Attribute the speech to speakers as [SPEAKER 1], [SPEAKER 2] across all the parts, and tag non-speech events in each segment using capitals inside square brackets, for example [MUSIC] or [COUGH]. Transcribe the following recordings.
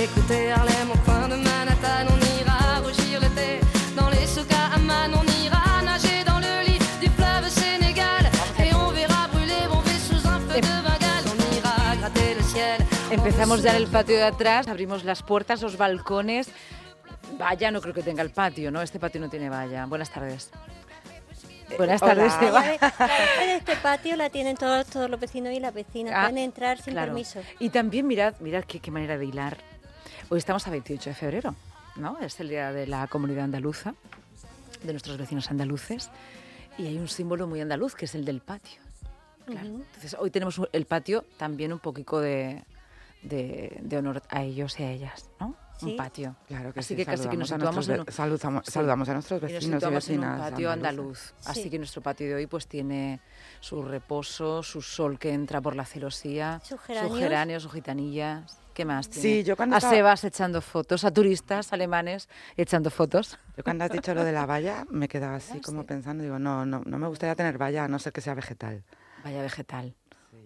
[SPEAKER 1] Écoutez Harlem au coin de Manhattan, on ira rougir l'été. Dans les souks à Amman, on ira nager dans le lit du fleuve Sénégal. Et on verra brûler bomber sous un feu de Bengale. On ira gratter le ciel.
[SPEAKER 2] Empezamos ya en el patio de atrás, abrimos las puertas, los balcones. Valla no creo que tenga el patio, ¿no? Este patio no tiene valla. Buenas tardes. Buenas
[SPEAKER 3] hola.
[SPEAKER 2] tardes, Eva.
[SPEAKER 4] La de este patio la tienen todos, todos los vecinos y las vecinas.
[SPEAKER 2] Ah,
[SPEAKER 4] Pueden entrar sin
[SPEAKER 2] claro.
[SPEAKER 4] permiso.
[SPEAKER 2] Y también mirad, mirad qué, qué manera de hilar. Hoy estamos a 28 de febrero, ¿no? Es el día de la comunidad andaluza, de nuestros vecinos andaluces. Y hay un símbolo muy andaluz que es el del patio. Claro. Entonces, hoy tenemos el patio también un poquito de, de, de honor a ellos y a ellas, ¿no? Un patio.
[SPEAKER 3] Claro que
[SPEAKER 2] Así
[SPEAKER 3] sí,
[SPEAKER 2] que casi que nos
[SPEAKER 3] saludamos a
[SPEAKER 2] en
[SPEAKER 3] saludamos,
[SPEAKER 2] Sí.
[SPEAKER 3] saludamos a nuestros
[SPEAKER 2] Y nos
[SPEAKER 3] vecinos y
[SPEAKER 2] situamos en un
[SPEAKER 3] vecinas
[SPEAKER 2] patio andaluz. Así
[SPEAKER 4] Sí.
[SPEAKER 2] que nuestro patio de hoy pues tiene su reposo, su sol que entra por la celosía,
[SPEAKER 4] Sus geranios.
[SPEAKER 2] sus geranios, sus gitanillas. ¿Qué más tiene?
[SPEAKER 3] Sí, yo cuando
[SPEAKER 2] A
[SPEAKER 3] estaba-
[SPEAKER 2] Sebas echando fotos, a turistas alemanes echando fotos.
[SPEAKER 3] Yo cuando has dicho lo de la valla me quedaba así como
[SPEAKER 2] sí.
[SPEAKER 3] pensando, digo, no, no, no me gustaría tener valla a no ser que sea vegetal.
[SPEAKER 2] Vaya vegetal.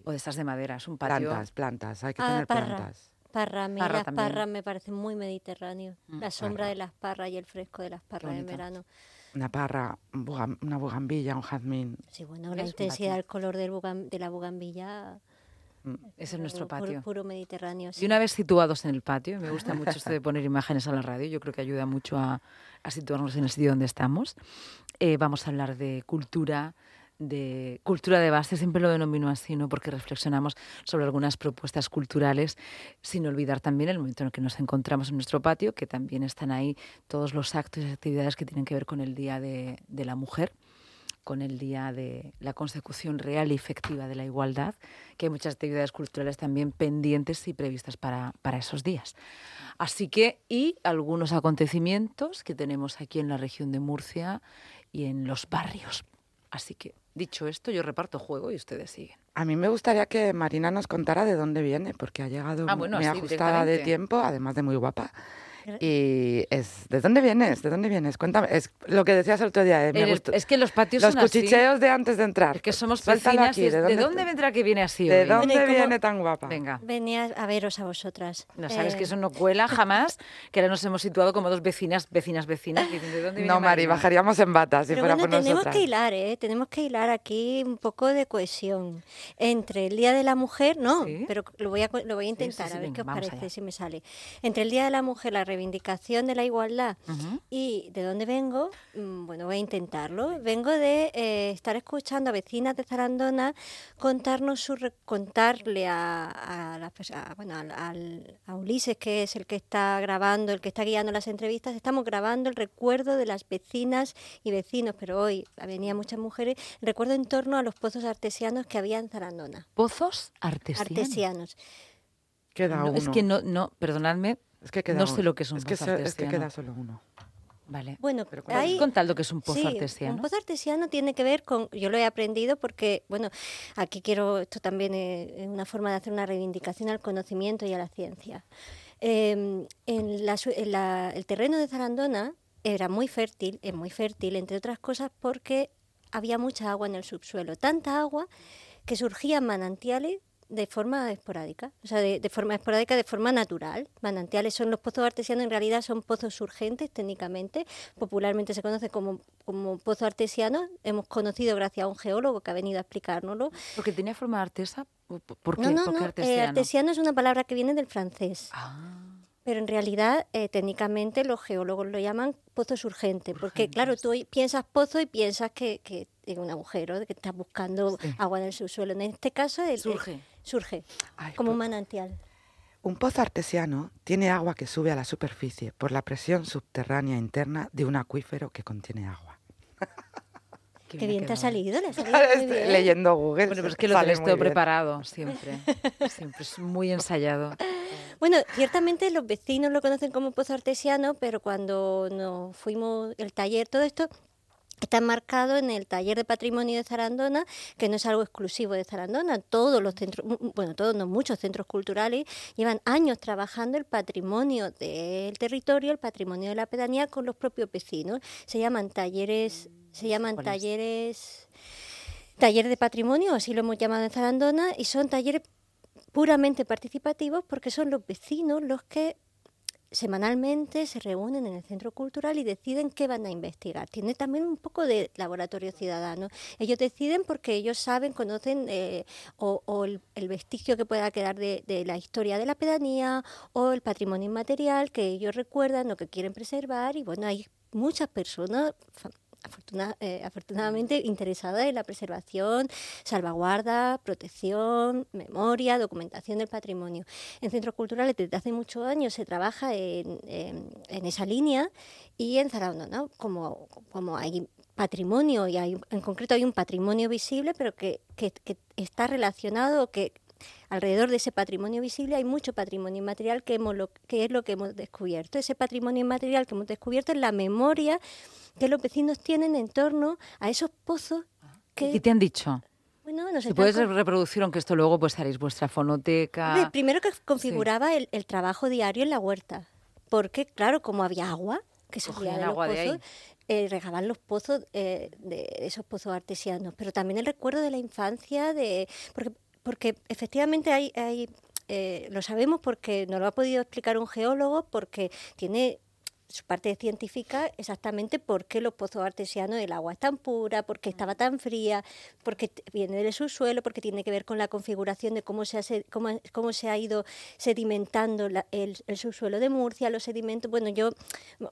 [SPEAKER 2] O de estas de madera, es un patio.
[SPEAKER 3] Plantas, plantas, hay que
[SPEAKER 4] Ah,
[SPEAKER 3] tener
[SPEAKER 4] parra.
[SPEAKER 3] plantas.
[SPEAKER 4] A mí
[SPEAKER 2] Parra
[SPEAKER 4] las
[SPEAKER 2] también.
[SPEAKER 4] parras me parecen muy mediterráneos.
[SPEAKER 2] Mm,
[SPEAKER 4] la sombra
[SPEAKER 3] parra.
[SPEAKER 4] de las parras y el fresco de las parras en verano.
[SPEAKER 3] Una parra, una bugambilla, un jazmín.
[SPEAKER 4] Sí, bueno, la intensidad del color del bugan- de la bugambilla.
[SPEAKER 2] Ese es nuestro
[SPEAKER 4] puro-
[SPEAKER 2] patio.
[SPEAKER 4] Puro, mediterráneo.
[SPEAKER 2] Y
[SPEAKER 4] sí.
[SPEAKER 2] una vez situados en el patio, me gusta mucho esto de [LAUGHS] poner imágenes a la radio, yo creo que ayuda mucho a, a situarnos en el sitio donde estamos. Eh, vamos a hablar de cultura, de cultura de base, siempre lo denomino así, ¿no? porque reflexionamos sobre algunas propuestas culturales, sin olvidar también el momento en el que nos encontramos en nuestro patio, que también están ahí todos los actos y actividades que tienen que ver con el Día de, de la Mujer con el Día de la Consecución Real y Efectiva de la Igualdad, que hay muchas actividades culturales también pendientes y previstas para, para esos días. Así que, y algunos acontecimientos que tenemos aquí en la región de Murcia y en los barrios. Así que, dicho esto, yo reparto juego y ustedes siguen.
[SPEAKER 3] A mí me gustaría que Marina nos contara de dónde viene, porque ha llegado
[SPEAKER 2] Ah, bueno,
[SPEAKER 3] muy ajustada de tiempo, además de muy guapa. Y es, ¿de dónde vienes? ¿De dónde vienes? Cuéntame, es lo que decías el otro día, eh, me
[SPEAKER 2] el-
[SPEAKER 3] gustó.
[SPEAKER 2] es que los patios
[SPEAKER 3] Los
[SPEAKER 2] son así.
[SPEAKER 3] cuchicheos de antes de entrar.
[SPEAKER 2] Es que somos vecinas
[SPEAKER 3] aquí,
[SPEAKER 2] y es, ¿de dónde, vendrá que viene así
[SPEAKER 3] ¿De
[SPEAKER 2] hoy?
[SPEAKER 3] dónde
[SPEAKER 4] Bueno, ¿y cómo-
[SPEAKER 3] viene tan guapa?
[SPEAKER 2] Venga.
[SPEAKER 4] Venía a veros a vosotras.
[SPEAKER 2] No sabes
[SPEAKER 4] Eh,
[SPEAKER 2] que eso no cuela jamás, que ahora nos hemos situado como dos vecinas, vecinas, vecinas. diciendo, ¿de dónde viene
[SPEAKER 3] No, Mari, bajaríamos en bata si
[SPEAKER 4] Pero
[SPEAKER 3] fuera
[SPEAKER 4] bueno,
[SPEAKER 3] por
[SPEAKER 4] tenemos
[SPEAKER 3] nosotras.
[SPEAKER 4] que hilar, ¿eh? Tenemos que hilar aquí un poco de cohesión entre el Día de la Mujer, no,
[SPEAKER 2] Sí.
[SPEAKER 4] pero lo voy a, co- lo voy a
[SPEAKER 2] sí,
[SPEAKER 4] intentar,
[SPEAKER 2] sí,
[SPEAKER 4] a ver qué os parece,
[SPEAKER 2] allá.
[SPEAKER 4] si me sale. Entre el Día de la Mujer, la reivindicación de la igualdad y de dónde vengo, mm, bueno, voy a intentarlo. Vengo de eh, estar escuchando a vecinas de Zarandona contarnos su re- contarle a, a, las pers- a- bueno, a Ulises, que es el que está grabando, el que está guiando las entrevistas, estamos grabando el recuerdo de las vecinas y vecinos, pero hoy venía muchas mujeres, el recuerdo en torno a los pozos artesianos que había en Zarandona.
[SPEAKER 2] Pozos artesianos.
[SPEAKER 4] Artesianos.
[SPEAKER 3] Queda
[SPEAKER 2] No,
[SPEAKER 3] uno.
[SPEAKER 2] es que no, no, perdonadme,
[SPEAKER 3] Es que queda
[SPEAKER 2] no
[SPEAKER 3] uno.
[SPEAKER 2] sé lo que es un
[SPEAKER 3] es que,
[SPEAKER 2] pozo
[SPEAKER 3] so- es que
[SPEAKER 2] artesiano.
[SPEAKER 3] queda solo uno.
[SPEAKER 2] Vale.
[SPEAKER 4] Bueno,
[SPEAKER 3] Pero
[SPEAKER 2] ¿Puedes
[SPEAKER 4] hay-
[SPEAKER 2] contar lo que es un pozo
[SPEAKER 4] sí,
[SPEAKER 2] artesiano?
[SPEAKER 4] Un pozo artesiano tiene que ver con, yo lo he aprendido porque, bueno, aquí quiero, esto también es una forma de hacer una reivindicación al conocimiento y a la ciencia. Eh, en la su- en la- el terreno de Zarandona era muy fértil, es muy fértil, entre otras cosas porque había mucha agua en el subsuelo, tanta agua que surgían manantiales de forma esporádica, o sea, de, de forma esporádica, de forma natural. Manantiales son los pozos artesianos, en realidad son pozos surgentes técnicamente, popularmente se conoce como, como pozo artesiano, hemos conocido gracias a un geólogo que ha venido a explicárnoslo.
[SPEAKER 2] Porque tenía forma artesa. ¿Por qué?
[SPEAKER 4] no, no,
[SPEAKER 2] ¿Por qué
[SPEAKER 4] no, eh,
[SPEAKER 2] artesiano?
[SPEAKER 4] artesiano es una palabra que viene del francés,
[SPEAKER 2] Ah,
[SPEAKER 4] pero en realidad eh, técnicamente los geólogos lo llaman pozo surgente, porque claro, tú piensas pozo y piensas que, que es un agujero, que estás buscando
[SPEAKER 2] Sí.
[SPEAKER 4] agua en el subsuelo. En este caso, el-
[SPEAKER 2] Surge.
[SPEAKER 4] Surge
[SPEAKER 3] Ay,
[SPEAKER 4] como un
[SPEAKER 3] pues-
[SPEAKER 4] manantial.
[SPEAKER 3] Un pozo artesiano tiene agua que sube a la superficie por la presión subterránea interna de un acuífero que contiene agua. [LAUGHS]
[SPEAKER 4] Qué bien te ha salido, le ha [LAUGHS] salido muy
[SPEAKER 3] Estoy
[SPEAKER 4] bien.
[SPEAKER 3] leyendo Google.
[SPEAKER 2] Bueno, pero es que lo
[SPEAKER 3] sale
[SPEAKER 2] tenés
[SPEAKER 3] muy
[SPEAKER 2] todo
[SPEAKER 3] bien.
[SPEAKER 2] preparado [LAUGHS] siempre. Siempre es muy ensayado.
[SPEAKER 4] Bueno, ciertamente los vecinos lo conocen como pozo artesiano, pero cuando nos fuimos el taller, todo esto está marcado en el taller de patrimonio de Zarandona, que no es algo exclusivo de Zarandona. Todos los centros, mu- mu- bueno, todos no, muchos centros culturales llevan años trabajando el patrimonio del territorio, el patrimonio de la pedanía con los propios vecinos. Se llaman talleres, se llaman talleres talleres de patrimonio, así lo hemos llamado en Zarandona, y son talleres puramente participativos porque son los vecinos los que semanalmente se reúnen en el centro cultural y deciden qué van a investigar. Tiene también un poco de laboratorio ciudadano. Ellos deciden porque ellos saben, conocen eh, o, el, vestigio que pueda quedar de, de, la historia de la pedanía o el patrimonio inmaterial que ellos recuerdan o que quieren preservar y bueno, hay muchas personas eh, afortunadamente interesada en la preservación, salvaguarda, protección, memoria, documentación del patrimonio. En centros culturales desde hace muchos años se trabaja en, esa línea y en Zaragoza, ¿no? como, como hay patrimonio y hay, en concreto hay un patrimonio visible, pero que, que, que está relacionado, que alrededor de ese patrimonio visible hay mucho patrimonio inmaterial que, hemos que es lo que hemos descubierto. Ese patrimonio inmaterial que hemos descubierto es la memoria que los vecinos tienen en torno a esos pozos que...
[SPEAKER 2] ¿Y te han dicho?
[SPEAKER 4] Bueno,
[SPEAKER 2] si puedes reproducir, aunque esto luego pues haréis vuestra fonoteca.
[SPEAKER 4] primero que configuraba el, trabajo diario en la huerta, porque claro, como había agua que salía de los pozos, eh, regaban los pozos eh, de esos pozos artesianos, pero también el recuerdo de la infancia, de porque porque efectivamente hay, hay eh, lo sabemos porque nos lo ha podido explicar un geólogo, porque tiene su parte científica exactamente por qué los pozos artesianos el agua es tan pura, por qué estaba tan fría, porque viene del subsuelo, porque tiene que ver con la configuración de cómo se ha, cómo, cómo se ha ido sedimentando el, subsuelo de Murcia, los sedimentos. Bueno, yo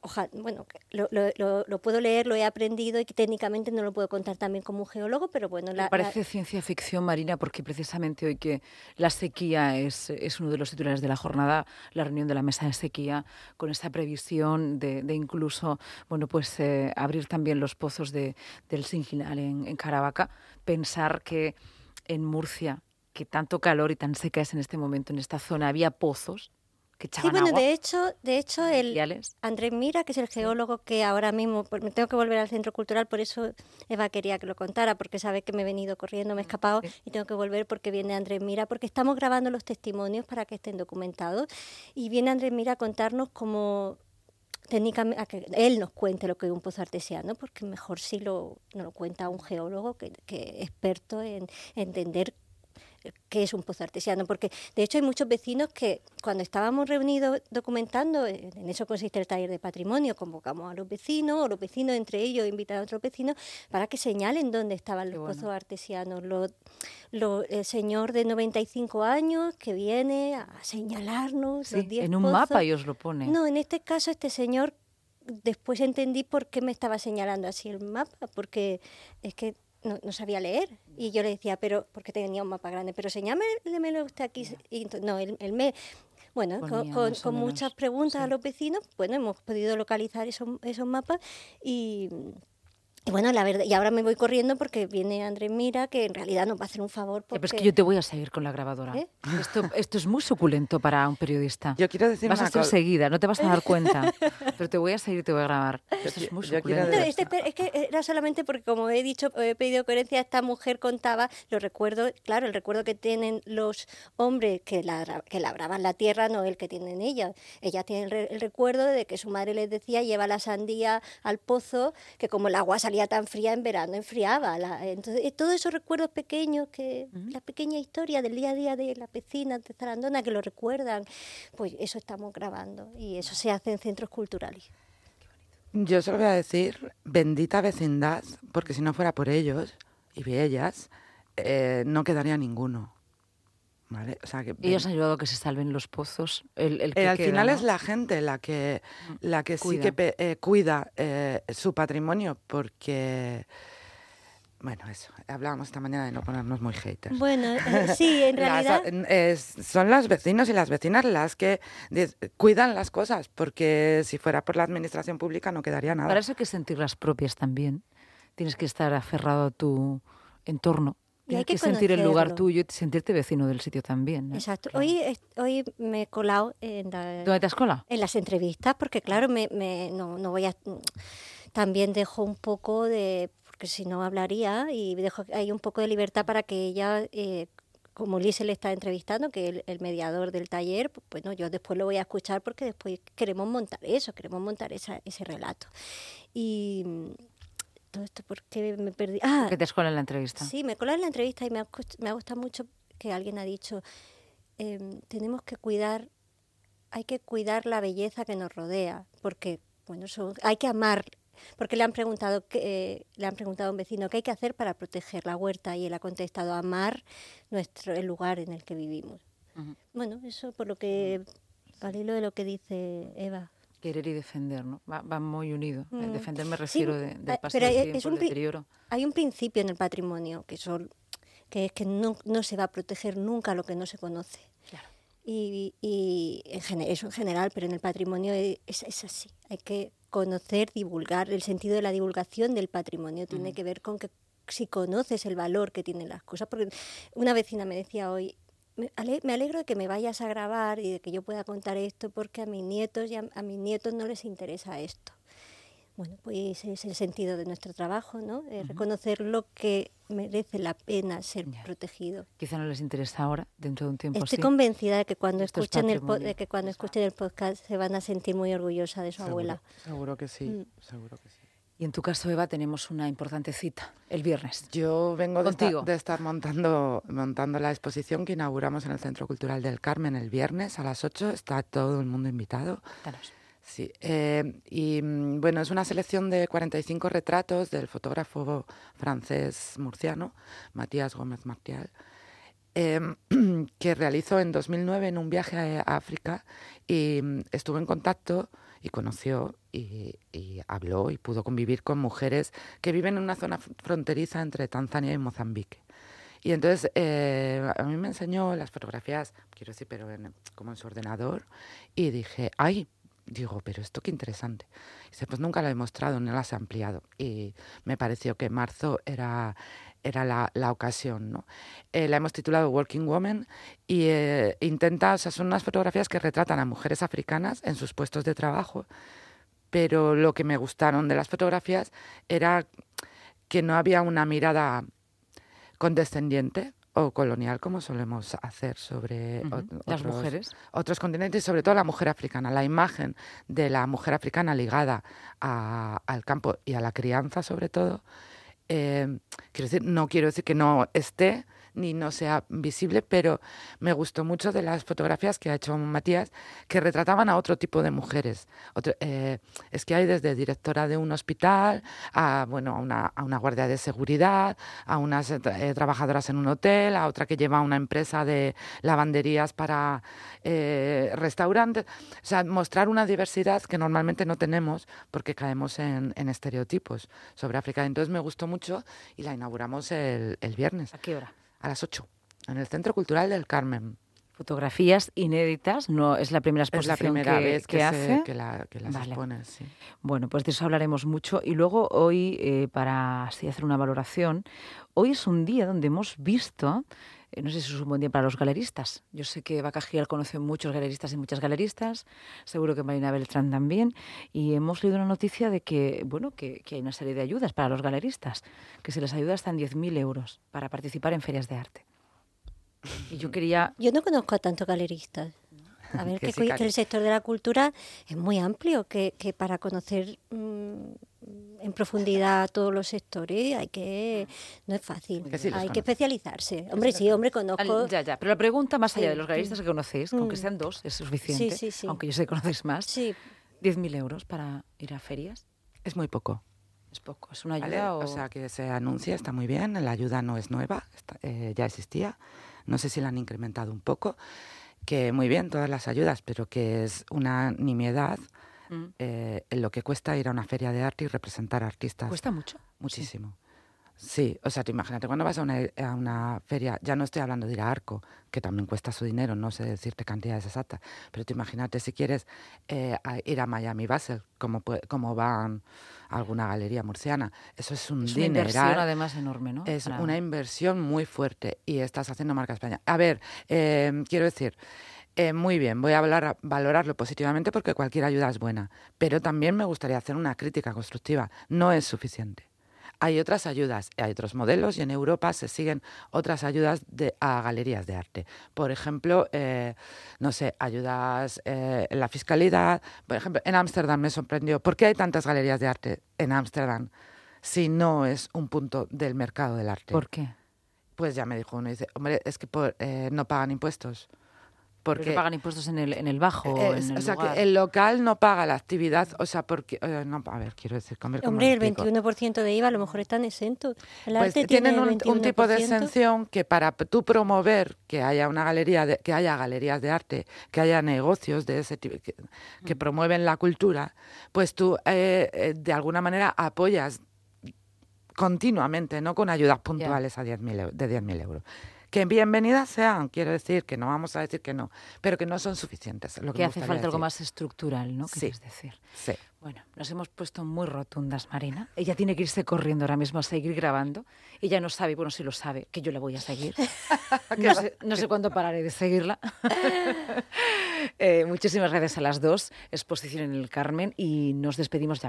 [SPEAKER 4] ojalá, bueno, lo, lo, lo, puedo leer, lo he aprendido y técnicamente no lo puedo contar también como un geólogo, pero bueno.
[SPEAKER 2] Me parece ciencia ficción, Marina, porque precisamente hoy que la sequía es, es uno de los titulares de la jornada, la reunión de la mesa de sequía, con esta previsión de, incluso bueno, pues, eh, abrir también los pozos de, del Singinal en, en Caravaca, pensar que en Murcia, que tanto calor y tan seca es en este momento en esta zona, había pozos
[SPEAKER 4] sí, bueno, de hecho, de hecho el Andrés Mira, que es el geólogo que ahora mismo pues, me tengo que volver al centro cultural, por eso Eva quería que lo contara, porque sabe que me he venido corriendo, me he escapado y tengo que volver porque viene Andrés Mira, porque estamos grabando los testimonios para que estén documentados. Y viene Andrés Mira a contarnos cómo técnicamente, a que él nos cuente lo que es un pozo artesiano, porque mejor si lo, nos lo cuenta un geólogo que, que experto en entender qué es un pozo artesiano, porque de hecho hay muchos vecinos que cuando estábamos reunidos documentando, en eso consiste el taller de patrimonio, convocamos a los vecinos, o los vecinos entre ellos invitan a otros vecinos para que señalen dónde estaban los pozos artesianos. el señor de 95 años que viene a señalarnos los 10
[SPEAKER 2] En un mapa y os lo pone.
[SPEAKER 4] No, en este caso este señor después entendí por qué me estaba señalando así el mapa, porque es que no, sabía leer. Y yo le decía, pero, porque tenía un mapa grande, pero señálemelo usted aquí. Y, no, él, me, bueno, con, muchas preguntas a los vecinos, bueno, hemos podido localizar esos, esos mapas y, y bueno, la verdad, y ahora me voy corriendo porque viene Andrés Mira, que en realidad nos va a hacer un favor.
[SPEAKER 2] Porque... Pero es que yo te voy a seguir con la grabadora. ¿Eh? Esto, esto es muy suculento para un periodista.
[SPEAKER 3] Yo quiero decir
[SPEAKER 2] Vas a ser seguida, no te vas a dar cuenta. [LAUGHS] pero te voy a seguir y te voy a grabar. Esto es muy suculento.
[SPEAKER 4] Este, es que era solamente porque, como he dicho, he pedido coherencia, esta mujer contaba los recuerdos, claro, el recuerdo que tienen los hombres que, que labraban la tierra, no el que tienen ella. Ella tiene el, recuerdo de que su madre les decía, lleva la sandía al pozo, que como el agua salía tan fría en verano, enfriaba. entonces, eh, todos esos recuerdos pequeños, que la pequeña historia del día a día de la vecina de Zarandona, que lo recuerdan, pues eso estamos grabando y eso se hace en centros culturales.
[SPEAKER 3] Yo solo voy a decir, bendita vecindad, porque si no fuera por ellos y ellas, eh, no quedaría ninguno. ¿Vale? O sea, que,
[SPEAKER 2] Ellos han ayudado a que se salven los pozos. El, el
[SPEAKER 3] que al final es la gente la que, la que sí que eh, cuida eh, su patrimonio porque... Bueno, eso. Hablábamos esta mañana de no ponernos muy haters.
[SPEAKER 4] Bueno, eh, [LAUGHS] sí, en realidad...
[SPEAKER 3] son los vecinos y las vecinas las que cuidan las cosas, porque si fuera por la administración pública no quedaría nada.
[SPEAKER 2] Para eso hay que sentir las propias también. Tienes que estar aferrado a tu entorno y hay que, sentir el lugar tuyo y sentirte vecino del sitio también.
[SPEAKER 4] Exacto. Hoy, hoy me he colado en
[SPEAKER 2] ¿Dónde te has colado?
[SPEAKER 4] En las entrevistas, porque claro, me, me, no, no voy a... También dejo un poco de... porque si no hablaría, y dejo hay un poco de libertad para que ella... Eh, como Lise le está entrevistando, que es el, mediador del taller, pues bueno, yo después lo voy a escuchar porque después queremos montar eso, queremos montar esa, ese relato. Y, todo esto porque me perdí. Ah,
[SPEAKER 2] que te escola en la entrevista.
[SPEAKER 4] Sí, me cola en la entrevista y me ha, me ha gustado mucho que alguien ha dicho, em, tenemos que cuidar hay que cuidar la belleza que nos rodea, porque bueno, hay que amar porque le han preguntado que, le han preguntado a un vecino qué hay que hacer para proteger la huerta y él ha contestado amar nuestro el lugar en el que vivimos. Bueno, eso por lo que al hilo de lo que dice Eva.
[SPEAKER 2] Querer y defender, ¿no? Va, muy unido. Mm. Defender me refiero del paso
[SPEAKER 4] del
[SPEAKER 2] tiempo,
[SPEAKER 4] es un,
[SPEAKER 2] deterioro.
[SPEAKER 4] Hay un principio en el patrimonio que son que es que no, no se va a proteger nunca lo que no se conoce. Claro. Y, y en eso en general, pero en el patrimonio es, es, así. Hay que conocer, divulgar. El sentido de la divulgación del patrimonio tiene que ver con que si conoces el valor que tienen las cosas. Porque una vecina me decía hoy, me alegro de que me vayas a grabar y de que yo pueda contar esto porque a mis nietos y a, mis nietos no les interesa esto. Bueno, pues es el sentido de nuestro trabajo, ¿no? Reconocer lo que merece la pena ser protegido.
[SPEAKER 2] Quizá no les interesa ahora, dentro de un tiempo
[SPEAKER 4] Estoy convencida de que cuando escuchen el de que cuando escuchen el podcast se van a sentir muy orgullosa de su abuela.
[SPEAKER 3] Seguro que sí, mm. seguro que sí.
[SPEAKER 2] Y en tu caso, Eva, tenemos una importante cita el viernes.
[SPEAKER 3] Yo vengo de, de estar montando, montando la exposición que inauguramos en el Centro Cultural del Carmen el viernes a las 8. Está todo el mundo invitado.
[SPEAKER 2] Danos.
[SPEAKER 3] Sí, eh, y mm, bueno, es una selección de 45 retratos del fotógrafo francés murciano, Matías Gómez Martial, em, [CLEARS THROAT] que realizó en 2009 en un viaje a África y mm, estuvo en contacto y conoció y, habló y pudo convivir con mujeres que viven en una zona fronteriza entre Tanzania y Mozambique. Y entonces eh, a mí me enseñó las fotografías, quiero decir, pero como en su ordenador, y dije, ay, digo, pero esto qué interesante. Y dice, pues nunca lo he mostrado, no las he ampliado. Y me pareció que marzo era, era la, la ocasión. ¿no? Eh, la hemos titulado Working Woman y eh, intenta, o sea, son unas fotografías que retratan a mujeres africanas en sus puestos de trabajo, pero lo que me gustaron de las fotografías era que no había una mirada condescendiente o colonial como solemos hacer sobre
[SPEAKER 2] las mujeres
[SPEAKER 3] otros continentes sobre todo la mujer africana la imagen de la mujer africana ligada al campo y a la crianza sobre todo eh, quiero decir, no quiero decir que no esté, ni no sea visible, pero me gustó mucho de las fotografías que ha hecho Matías, que retrataban a otro tipo de mujeres. Eh, es que hay desde directora de un hospital, a, bueno, a, una, a una guardia de seguridad, a unas eh, trabajadoras en un hotel, a otra que lleva una empresa de lavanderías para eh, restaurantes. O sea, mostrar una diversidad que normalmente no tenemos porque caemos en, en estereotipos sobre África. Entonces me gustó mucho y la inauguramos el, el viernes.
[SPEAKER 2] ¿A qué hora?
[SPEAKER 3] A las 8, en el Centro Cultural del Carmen.
[SPEAKER 2] Fotografías inéditas, no es la primera exposición
[SPEAKER 3] es la primera
[SPEAKER 2] que,
[SPEAKER 3] vez que,
[SPEAKER 2] hace.
[SPEAKER 3] que, la, que las expone, sí.
[SPEAKER 2] Bueno, pues de eso hablaremos mucho. Y luego hoy, eh, para así hacer una valoración, hoy es un día donde hemos visto eh, no sé si es un buen día para los galeristas. Yo sé que Bacajial conoce muchos galeristas y muchas galeristas, seguro que Marina Beltrán también, y hemos leído una noticia de que, bueno, que, que hay una serie de ayudas para los galeristas, que se les ayuda hasta en 10.000 euros para participar en ferias de arte. Y yo quería...
[SPEAKER 4] Yo no conozco a tantos galeristas. A ver, [LAUGHS] que, que, el sector de la cultura es muy amplio, que, que para conocer mm, en profundidad todos los sectores hay que no es fácil. Hay que especializarse. Hombre sí hombre conozco
[SPEAKER 2] ya ya pero la pregunta más allá de los galeristas que conocéis con que mm. sean dos es suficiente
[SPEAKER 4] sí, sí,
[SPEAKER 2] aunque yo sé que conocéis más.
[SPEAKER 4] Sí.
[SPEAKER 2] 10.000 euros para ir a ferias
[SPEAKER 3] es muy poco.
[SPEAKER 2] Es poco, es una ayuda.
[SPEAKER 3] O... sea, que se anuncia, está muy bien, la ayuda no es nueva, eh, ya existía. No sé si la han incrementado un poco, que muy bien todas las ayudas, pero que es una nimiedad mm. eh, en lo que cuesta ir a una feria de arte y representar artistas.
[SPEAKER 2] ¿Cuesta mucho?
[SPEAKER 3] Muchísimo. Sí, o sea, te imagínate cuando vas a una, a una, feria, ya no estoy hablando de ir a Arco, que también cuesta su dinero, no sé decirte cantidades exactas, pero te imagínate si quieres eh, ir a Miami Basel, como, como van a alguna galería murciana, eso es un
[SPEAKER 2] es
[SPEAKER 3] Una
[SPEAKER 2] inversión además enorme, ¿no?
[SPEAKER 3] Es una inversión muy fuerte y estás haciendo marca España. A ver, eh, quiero decir, eh, muy bien, voy a hablar, valorarlo positivamente porque cualquier ayuda es buena, pero también me gustaría hacer una crítica constructiva. No es suficiente. Hay otras ayudas, hay otros modelos y en Europa se siguen otras ayudas de, a galerías de arte. Por ejemplo, eh, no sé, ayudas eh, en la fiscalidad. Por ejemplo, en Ámsterdam me sorprendió. ¿Por qué hay tantas galerías de arte en Ámsterdam si no es un punto del mercado del arte?
[SPEAKER 2] ¿Por qué?
[SPEAKER 3] Pues ya me dijo uno, dice, hombre, es que por, no pagan impuestos
[SPEAKER 2] Porque pagan impuestos en el, en el bajo,
[SPEAKER 3] eh,
[SPEAKER 2] en el
[SPEAKER 3] o sea,
[SPEAKER 2] lugar.
[SPEAKER 3] que el local no paga la actividad, o sea, porque... eh, no, a ver, quiero decir, comer
[SPEAKER 4] Hombre, el
[SPEAKER 3] explico?
[SPEAKER 4] 21% de IVA a lo mejor están exentos. El
[SPEAKER 3] Pues
[SPEAKER 4] arte
[SPEAKER 3] tienen
[SPEAKER 4] tiene
[SPEAKER 3] un, tipo de
[SPEAKER 4] 21%.
[SPEAKER 3] exención que para tú promover que haya una galería, de- que haya galerías de arte, que haya negocios de ese tipo que, que promueven la cultura, pues tú eh, eh, de alguna manera apoyas continuamente, no con ayudas puntuales a 10.000 eu- de 10.000 euros. Que bienvenidas sean, quiero decir, que no vamos a decir que no, pero que no son suficientes. es Lo que,
[SPEAKER 2] hace falta algo
[SPEAKER 3] decir.
[SPEAKER 2] más estructural, ¿no?
[SPEAKER 3] Sí.
[SPEAKER 2] Quieres decir.
[SPEAKER 3] Sí.
[SPEAKER 2] Bueno, nos hemos puesto muy rotundas, Marina. Ella tiene que irse corriendo ahora mismo a seguir grabando. Ella no sabe, bueno, sí lo sabe, que yo la voy a seguir. [LAUGHS] No sé, no sé cuándo pararé de seguirla. [LAUGHS] Eh, muchísimas gracias a las dos. Exposición en el Carmen y nos despedimos ya